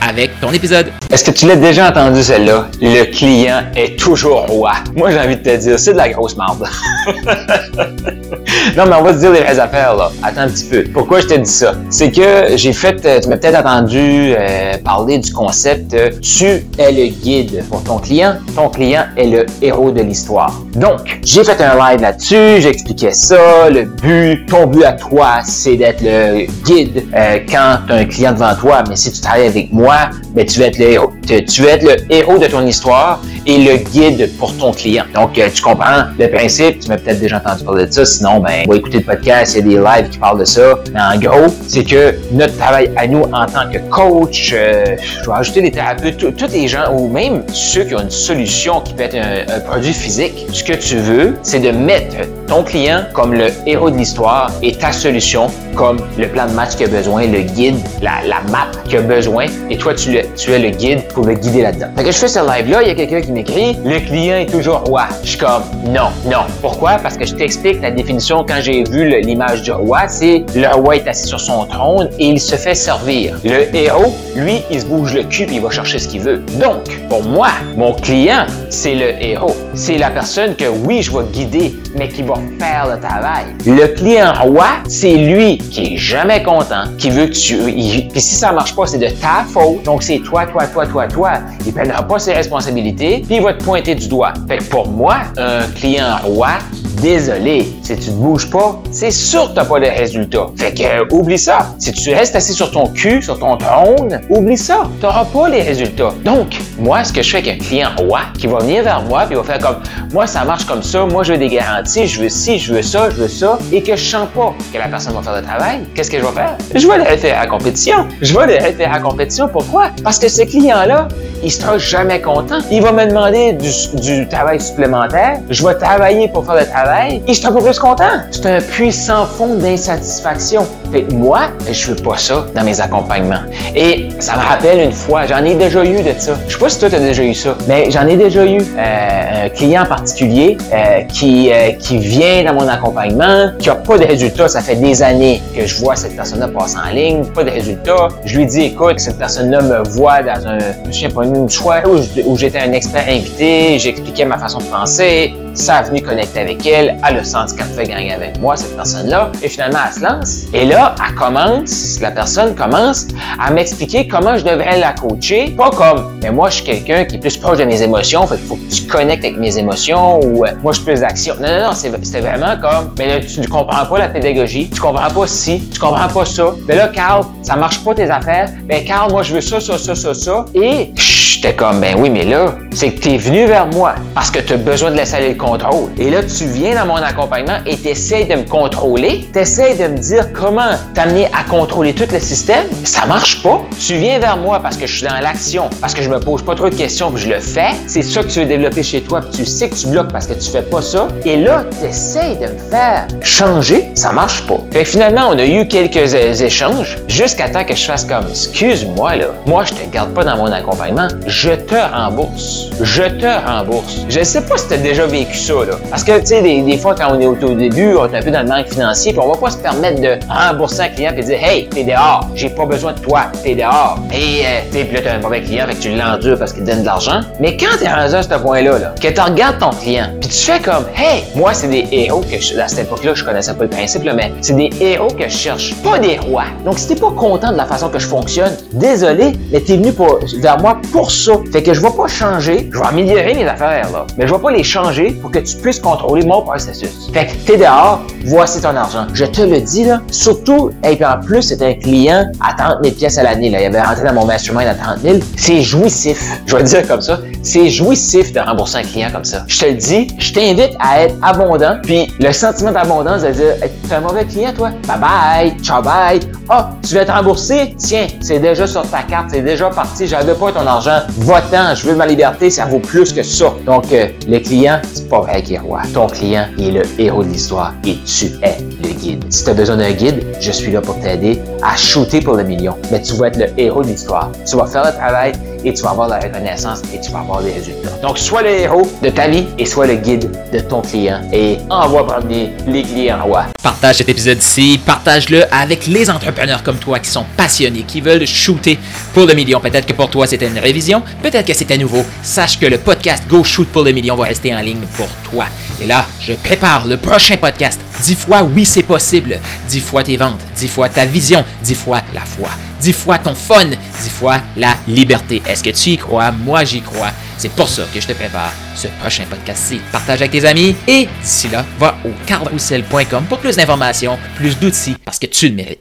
avec ton épisode. Est-ce que tu l'as déjà entendu celle-là? Le client est toujours roi. Moi, j'ai envie de te dire, c'est de la grosse merde. non, mais on va se dire les vraies affaires, là. Attends un petit peu. Pourquoi je te dis ça? C'est que j'ai fait, euh, tu m'as peut-être entendu euh, parler du concept euh, tu es le guide pour ton client, ton client est le héros de l'histoire. Donc, j'ai fait un live là-dessus, j'expliquais ça, le but, ton but à toi, c'est d'être le guide quand tu as un client devant toi, mais si tu travailles avec moi, ben, tu vas être le héros. Tu vas être le héros de ton histoire et le guide pour ton client. Donc, tu comprends le principe, tu m'as peut-être déjà entendu parler de ça, sinon, ben, va écouter le podcast, il y a des lives qui parlent de ça. Mais en gros, c'est que notre travail à nous en tant que coach, euh, je vais ajouter des thérapeutes, tous les gens, ou même ceux qui ont une solution qui peut être un produit physique, ce que tu veux, c'est de mettre ton client comme le héros de l'histoire et ta solution comme le plan de match qu'il a besoin, le guide, la, la map qu'il a besoin, et toi, tu, le, tu es le guide pour le guider là-dedans. Fait que je fais ce live-là, il y a quelqu'un qui m'écrit, le client est toujours roi. Je suis comme, non, non. Pourquoi? Parce que je t'explique la définition quand j'ai vu l'image du roi, c'est le roi est assis sur son trône et il se fait servir. Le héros, lui, il se bouge le cul et il va chercher ce qu'il veut. Donc, pour moi, mon client, c'est le héros. C'est la personne que oui, je vais guider, mais qui va faire le travail. Le client roi, c'est lui qui est jamais content, qui veut que tu... Puis si ça marche pas, c'est de ta faute. Donc c'est toi, toi, toi, toi, toi. Il prendra pas ses responsabilités, puis il va te pointer du doigt. Fait que pour moi, un client roi, désolé, si tu ne bouges pas, c'est sûr que tu n'as pas de résultat. Fait que, euh, oublie ça. Si tu restes assis sur ton cul, sur ton trône, oublie ça. Tu n'auras pas les résultats. Donc, moi, ce que je fais avec un client roi qui va venir vers moi, puis va faire comme, moi, ça marche comme ça, moi, je veux des garanties, je veux ci, je veux ça, je veux ça, et que je sens pas que la personne va faire le travail, qu'est-ce que je vais faire? Je vais le référer à la compétition. Je vais le référer à la compétition. Pourquoi? Parce que ce client-là, il sera jamais content. Il va me demander du, du travail supplémentaire. Je vais travailler pour faire le travail et je pas plus content. C'est un puissant fond d'insatisfaction. Moi, je veux pas ça dans mes accompagnements. Et ça me rappelle une fois, j'en ai déjà eu de ça. Je sais pas si toi tu as déjà eu ça, mais j'en ai déjà eu euh, un client particulier euh, qui, euh, qui vient dans mon accompagnement, qui a pas de résultats. Ça fait des années que je vois cette personne-là passer en ligne, pas de résultats. Je lui dis, écoute, cette personne-là me voit dans un, je sais pas, une choix où j'étais un expert invité, j'expliquais ma façon de penser, ça a venu connecter avec elle, elle a senti qu'elle fait gagner avec moi, cette personne-là, et finalement, elle se lance. Et là, elle commence, la personne commence à m'expliquer comment je devrais la coacher, pas comme, mais moi, je suis quelqu'un qui est plus proche de mes émotions, fait qu'il faut que tu connectes avec mes émotions, ou euh, moi, je suis plus d'action. Non, non, non, c'était vraiment comme, mais là, tu ne comprends pas la pédagogie, tu comprends pas ci, tu comprends pas ça. Mais là, Carl, ça marche pas tes affaires. Ben, Carl, moi, je veux ça, ça, ça, ça, ça. Et, j'étais comme, ben oui, mais là, c'est que tu es venu vers moi parce que tu as besoin de laisser aller le contrôle. Et là, tu viens dans mon accompagnement et tu essaies de me contrôler, tu de me dire comment t'amener à contrôler tout le système. Ça marche pas. Tu viens vers moi parce que je suis dans l'action, parce que je me pose pas trop de questions puis je le fais. C'est ça que tu veux développer chez toi puis tu sais que tu bloques parce que tu fais pas ça. Et là, tu essaies de me faire changer. Ça marche pas. Fait finalement, on a eu quelques échanges jusqu'à temps que je fasse comme, excuse-moi là, moi je te garde pas dans mon accompagnement je te rembourse. Je te rembourse. Je sais pas si tu as déjà vécu ça, là. Parce que, tu sais, des, fois, quand on est au, au début, on est un peu dans le manque financier, puis on va pas se permettre de rembourser un client et dire, hey, t'es dehors, j'ai pas besoin de toi, t'es dehors. Et, euh, tu sais, puis là, t'as un mauvais client, fait que tu l'endures parce qu'il te donne de l'argent. Mais quand t'es rendu à ce point-là, là, que tu regardes ton client, puis tu fais comme, hey, moi, c'est des héros que je, à cette époque-là, je connaissais pas le principe, là, mais c'est des héros que je cherche, pas des rois. Donc, si t'es pas content de la façon que je fonctionne, désolé, mais t'es venu vers moi pour ça. Fait que je vais pas changer, je vais améliorer mes affaires, là. Mais je vais pas les changer pour que tu puisses contrôler mon processus. Fait que t'es dehors, voici ton argent. Je te le dis, là, surtout, et puis en plus, c'est un client à 30 000 pièces à l'année. Là. Il avait rentré dans mon mastermind à 30 000. C'est jouissif. Je vais dire comme ça. C'est jouissif de rembourser un client comme ça. Je te le dis, je t'invite à être abondant. Puis le sentiment d'abondance, de dire, tu es un mauvais client, toi? Bye bye, ciao bye. Ah, oh, tu veux être remboursé? Tiens, c'est déjà sur ta carte, c'est déjà parti. J'avais pas ton argent. Va-t'en, je veux ma liberté, ça vaut plus que ça. Donc, euh, le client, c'est pas vrai. Ton client, est le héros de l'histoire et tu es Si tu as besoin d'un guide, je suis là pour t'aider à shooter pour le million. Mais tu vas être le héros de l'histoire. Tu vas faire le travail et tu vas avoir la reconnaissance et tu vas avoir des résultats. Donc, sois le héros de ta vie et sois le guide de ton client et envoie parmi les clients rois. Partage cet épisode ici, partage-le avec les entrepreneurs comme toi qui sont passionnés, qui veulent shooter pour le million. Peut-être que pour toi c'était une révision, peut-être que c'était nouveau. Sache que le podcast Go Shoot pour le million va rester en ligne pour toi. Et là, je prépare le prochain podcast. Dix fois oui c'est possible. Dix fois tes ventes, dix fois ta vision, dix fois la foi dix fois ton fun, dix fois la liberté. Est-ce que tu y crois? Moi, j'y crois. C'est pour ça que je te prépare ce prochain podcast-ci. Partage avec tes amis et d'ici là, va au cardroussel.com pour plus d'informations, plus d'outils parce que tu le mérites.